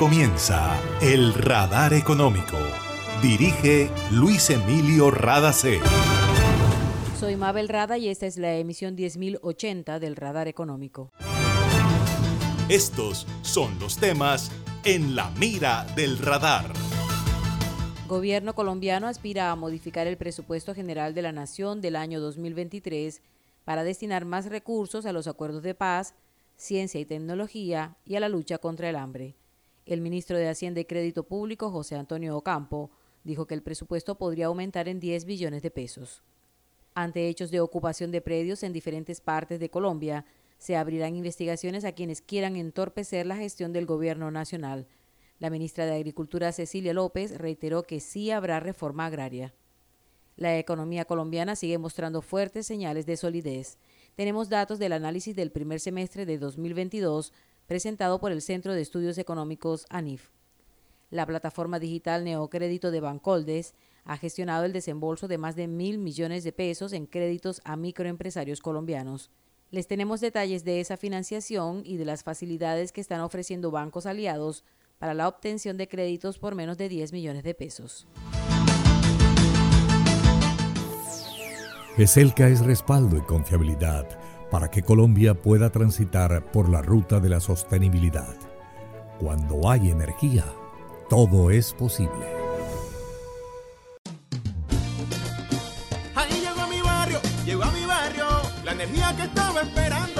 comienza El Radar Económico. Dirige Luis Emilio Radacé. Soy Mabel Rada y esta es la emisión 10080 del Radar Económico. Estos son los temas en la mira del radar. Gobierno colombiano aspira a modificar el presupuesto general de la Nación del año 2023 para destinar más recursos a los acuerdos de paz, ciencia y tecnología y a la lucha contra el hambre. El ministro de Hacienda y Crédito Público, José Antonio Ocampo, dijo que el presupuesto podría aumentar en 10 billones de pesos. Ante hechos de ocupación de predios en diferentes partes de Colombia, se abrirán investigaciones a quienes quieran entorpecer la gestión del gobierno nacional. La ministra de Agricultura, Cecilia López, reiteró que sí habrá reforma agraria. La economía colombiana sigue mostrando fuertes señales de solidez. Tenemos datos del análisis del primer semestre de 2022 presentado por el Centro de Estudios Económicos ANIF. La plataforma digital Neocrédito de Bancoldes ha gestionado el desembolso de más de mil millones de pesos en créditos a microempresarios colombianos. Les tenemos detalles de esa financiación y de las facilidades que están ofreciendo bancos aliados para la obtención de créditos por menos de 10 millones de pesos. ESELCA es respaldo y confiabilidad para que Colombia pueda transitar por la ruta de la sostenibilidad. Cuando hay energía, todo es posible. Ahí llegó a mi barrio, llegó a mi barrio, la energía que estaba esperando,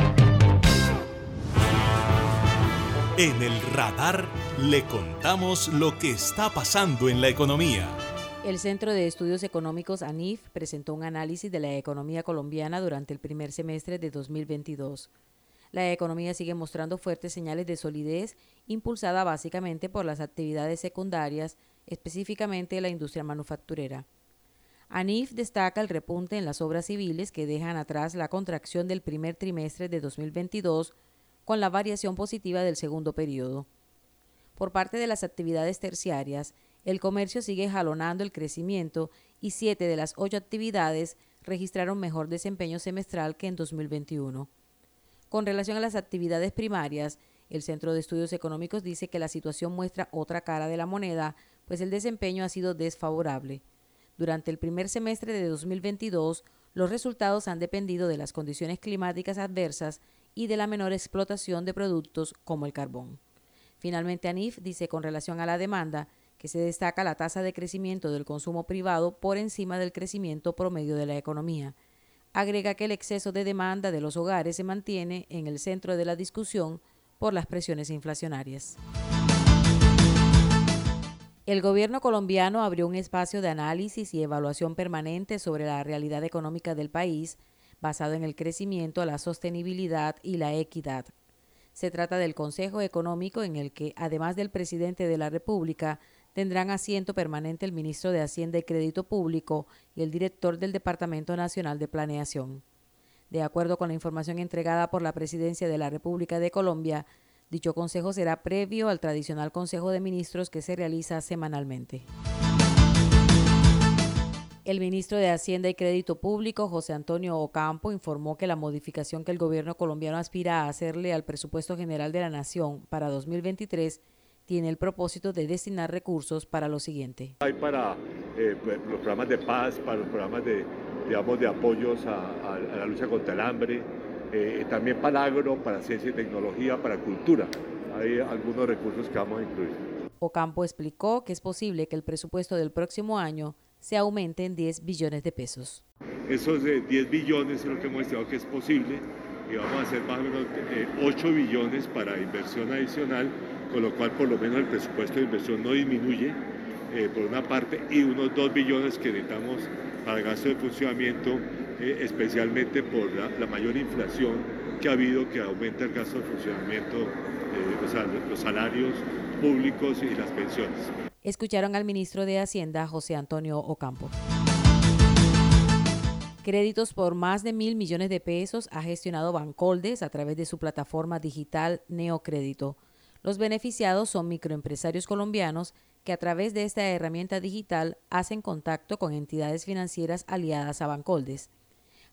En el radar le contamos lo que está pasando en la economía. El Centro de Estudios Económicos ANIF presentó un análisis de la economía colombiana durante el primer semestre de 2022. La economía sigue mostrando fuertes señales de solidez, impulsada básicamente por las actividades secundarias, específicamente la industria manufacturera. ANIF destaca el repunte en las obras civiles que dejan atrás la contracción del primer trimestre de 2022 con la variación positiva del segundo periodo. Por parte de las actividades terciarias, el comercio sigue jalonando el crecimiento y siete de las ocho actividades registraron mejor desempeño semestral que en 2021. Con relación a las actividades primarias, el Centro de Estudios Económicos dice que la situación muestra otra cara de la moneda, pues el desempeño ha sido desfavorable. Durante el primer semestre de 2022, los resultados han dependido de las condiciones climáticas adversas y de la menor explotación de productos como el carbón. Finalmente, ANIF dice con relación a la demanda que se destaca la tasa de crecimiento del consumo privado por encima del crecimiento promedio de la economía. Agrega que el exceso de demanda de los hogares se mantiene en el centro de la discusión por las presiones inflacionarias. El gobierno colombiano abrió un espacio de análisis y evaluación permanente sobre la realidad económica del país basado en el crecimiento, la sostenibilidad y la equidad. Se trata del Consejo Económico en el que, además del presidente de la República, tendrán asiento permanente el ministro de Hacienda y Crédito Público y el director del Departamento Nacional de Planeación. De acuerdo con la información entregada por la Presidencia de la República de Colombia, dicho consejo será previo al tradicional Consejo de Ministros que se realiza semanalmente. El ministro de Hacienda y Crédito Público, José Antonio Ocampo, informó que la modificación que el gobierno colombiano aspira a hacerle al presupuesto general de la Nación para 2023 tiene el propósito de destinar recursos para lo siguiente. Hay para eh, los programas de paz, para los programas de, digamos, de apoyos a, a, la lucha contra el hambre, eh, también para agro, para ciencia y tecnología, para cultura. Hay algunos recursos que vamos a incluir. Ocampo explicó que es posible que el presupuesto del próximo año se aumente en 10 billones de pesos. Esos 10 billones es lo que hemos estimado que es posible y vamos a hacer más o menos 8 eh, billones para inversión adicional, con lo cual por lo menos el presupuesto de inversión no disminuye eh, por una parte y unos 2 billones que necesitamos para gasto de funcionamiento, eh, especialmente por la, mayor inflación que ha habido que aumenta el gasto de funcionamiento, o sea, los salarios públicos y las pensiones. Escucharon al ministro de Hacienda, José Antonio Ocampo. Créditos por más de mil millones de pesos ha gestionado Bancoldes a través de su plataforma digital Neocrédito. Los beneficiados son microempresarios colombianos que a través de esta herramienta digital hacen contacto con entidades financieras aliadas a Bancoldes.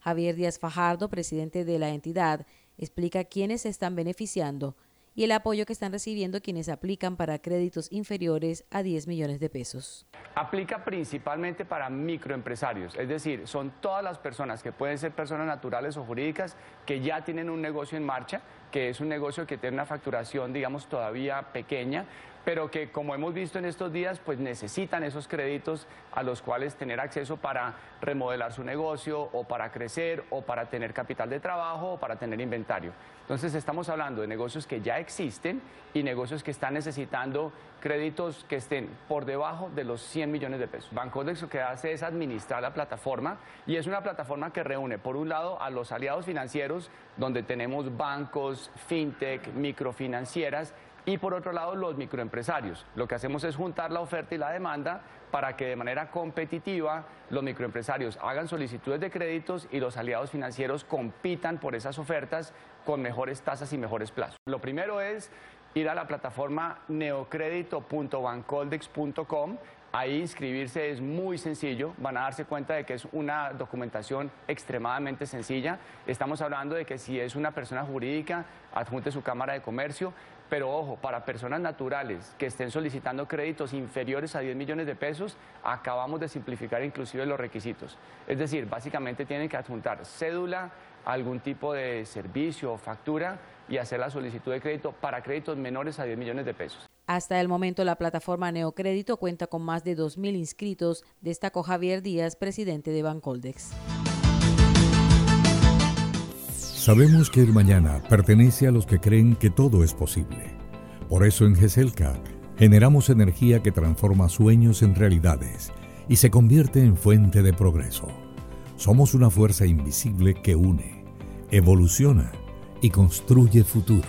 Javier Díaz Fajardo, presidente de la entidad, explica quiénes se están beneficiando y el apoyo que están recibiendo quienes aplican para créditos inferiores a 10 millones de pesos. Aplica principalmente para microempresarios, es decir, son todas las personas que pueden ser personas naturales o jurídicas que ya tienen un negocio en marcha, que es un negocio que tiene una facturación, digamos, todavía pequeña, pero que como hemos visto en estos días, pues necesitan esos créditos a los cuales tener acceso para remodelar su negocio o para crecer o para tener capital de trabajo o para tener inventario. Entonces estamos hablando de negocios que ya existen y negocios que están necesitando créditos que estén por debajo de los 100 millones de pesos. Bancodex lo que hace es administrar la plataforma y es una plataforma que reúne por un lado a los aliados financieros donde tenemos bancos, fintech, microfinancieras y por otro lado los microempresarios. Lo que hacemos es juntar la oferta y la demanda para que de manera competitiva los microempresarios hagan solicitudes de créditos y los aliados financieros compitan por esas ofertas con mejores tasas y mejores plazos. Lo primero es ir a la plataforma neocredito.bancoldex.com Ahí inscribirse es muy sencillo, van a darse cuenta de que es una documentación extremadamente sencilla. Estamos hablando de que si es una persona jurídica, adjunte su cámara de comercio, pero ojo, para personas naturales que estén solicitando créditos inferiores a 10 millones de pesos, acabamos de simplificar inclusive los requisitos. Es decir, básicamente tienen que adjuntar cédula, algún tipo de servicio o factura y hacer la solicitud de crédito para créditos menores a 10 millones de pesos. Hasta el momento, la plataforma Neocrédito cuenta con más de 2.000 inscritos, destacó Javier Díaz, presidente de Bancoldex. Sabemos que el mañana pertenece a los que creen que todo es posible. Por eso en GESELCA generamos energía que transforma sueños en realidades y se convierte en fuente de progreso. Somos una fuerza invisible que une, evoluciona y construye futuro.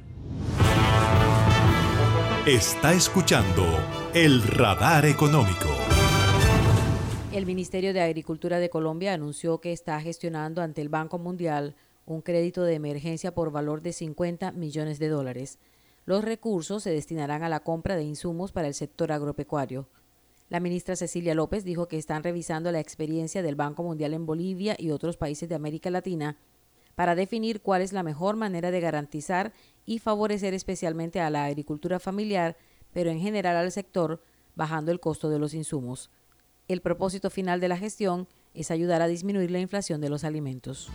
Está escuchando el radar económico. El Ministerio de Agricultura de Colombia anunció que está gestionando ante el Banco Mundial un crédito de emergencia por valor de 50 millones de dólares. Los recursos se destinarán a la compra de insumos para el sector agropecuario. La ministra Cecilia López dijo que están revisando la experiencia del Banco Mundial en Bolivia y otros países de América Latina para definir cuál es la mejor manera de garantizar y favorecer especialmente a la agricultura familiar, pero en general al sector, bajando el costo de los insumos. El propósito final de la gestión es ayudar a disminuir la inflación de los alimentos.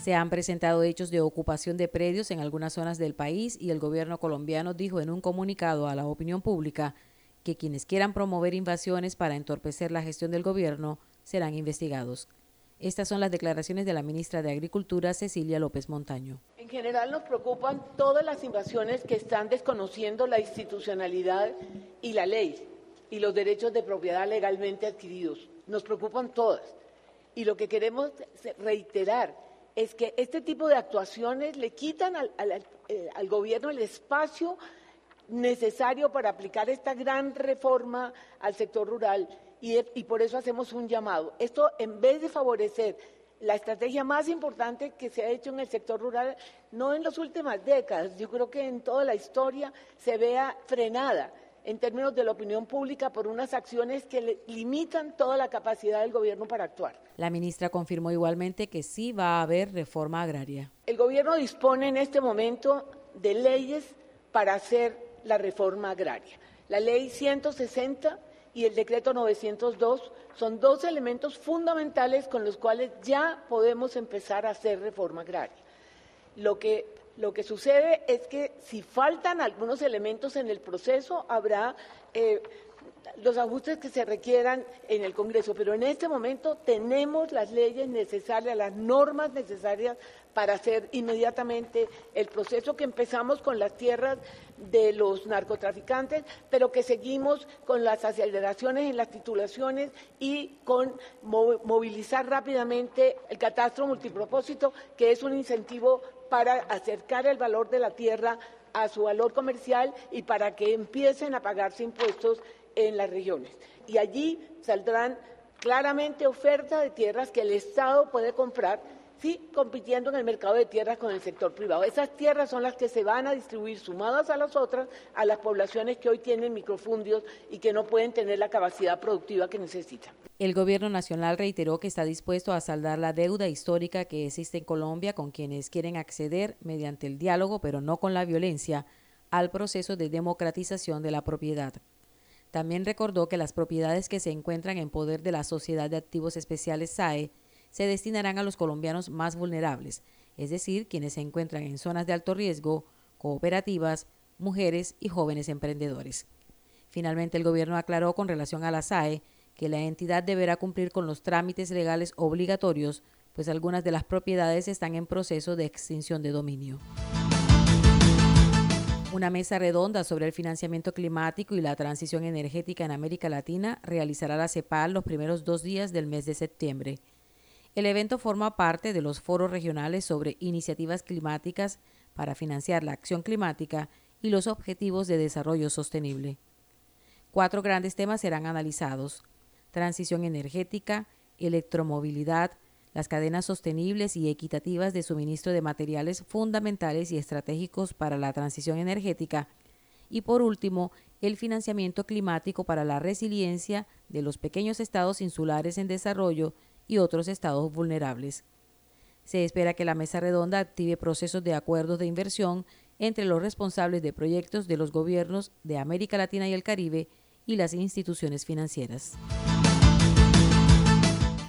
Se han presentado hechos de ocupación de predios en algunas zonas del país y el gobierno colombiano dijo en un comunicado a la opinión pública que quienes quieran promover invasiones para entorpecer la gestión del gobierno serán investigados. Estas son las declaraciones de la ministra de Agricultura, Cecilia López Montaño. En general nos preocupan todas las invasiones que están desconociendo la institucionalidad y la ley y los derechos de propiedad legalmente adquiridos. Nos preocupan todas. Y lo que queremos reiterar es que este tipo de actuaciones le quitan al, eh, gobierno el espacio necesario para aplicar esta gran reforma al sector rural y, y, por eso hacemos un llamado. Esto, en vez de favorecer la estrategia más importante que se ha hecho en el sector rural, no en las últimas décadas, yo creo que en toda la historia se vea frenada en términos de la opinión pública por unas acciones que limitan toda la capacidad del gobierno para actuar. La ministra confirmó igualmente que sí va a haber reforma agraria. El gobierno dispone en este momento de leyes para hacer la reforma agraria. La ley 160 y el decreto 902 son dos elementos fundamentales con los cuales ya podemos empezar a hacer reforma agraria. Lo que, lo que sucede es que si faltan algunos elementos en el proceso, habrá eh, los ajustes que se requieran en el Congreso, pero en este momento tenemos las leyes necesarias, las normas necesarias para hacer inmediatamente el proceso que empezamos con las tierras de los narcotraficantes, pero que seguimos con las aceleraciones en las titulaciones y con movilizar rápidamente el catastro multipropósito, que es un incentivo para acercar el valor de la tierra a su valor comercial y para que empiecen a pagarse impuestos en las regiones. Y allí saldrán claramente ofertas de tierras que el Estado puede comprar, sí, compitiendo en el mercado de tierras con el sector privado. Esas tierras son las que se van a distribuir sumadas a las otras, a las poblaciones que hoy tienen microfundios y que no pueden tener la capacidad productiva que necesitan. El gobierno nacional reiteró que está dispuesto a saldar la deuda histórica que existe en Colombia con quienes quieren acceder mediante el diálogo, pero no con la violencia, al proceso de democratización de la propiedad. También recordó que las propiedades que se encuentran en poder de la Sociedad de Activos Especiales SAE se destinarán a los colombianos más vulnerables, es decir, quienes se encuentran en zonas de alto riesgo, cooperativas, mujeres y jóvenes emprendedores. Finalmente, el gobierno aclaró con relación a la SAE que la entidad deberá cumplir con los trámites legales obligatorios, pues algunas de las propiedades están en proceso de extinción de dominio. Una mesa redonda sobre el financiamiento climático y la transición energética en América Latina realizará la CEPAL los primeros dos días del mes de septiembre. El evento forma parte de los foros regionales sobre iniciativas climáticas para financiar la acción climática y los objetivos de desarrollo sostenible. Cuatro grandes temas serán analizados. Transición energética, electromovilidad, las cadenas sostenibles y equitativas de suministro de materiales fundamentales y estratégicos para la transición energética y por último, el financiamiento climático para la resiliencia de los pequeños estados insulares en desarrollo y otros estados vulnerables. Se espera que la mesa redonda active procesos de acuerdos de inversión entre los responsables de proyectos de los gobiernos de América Latina y el Caribe y las instituciones financieras.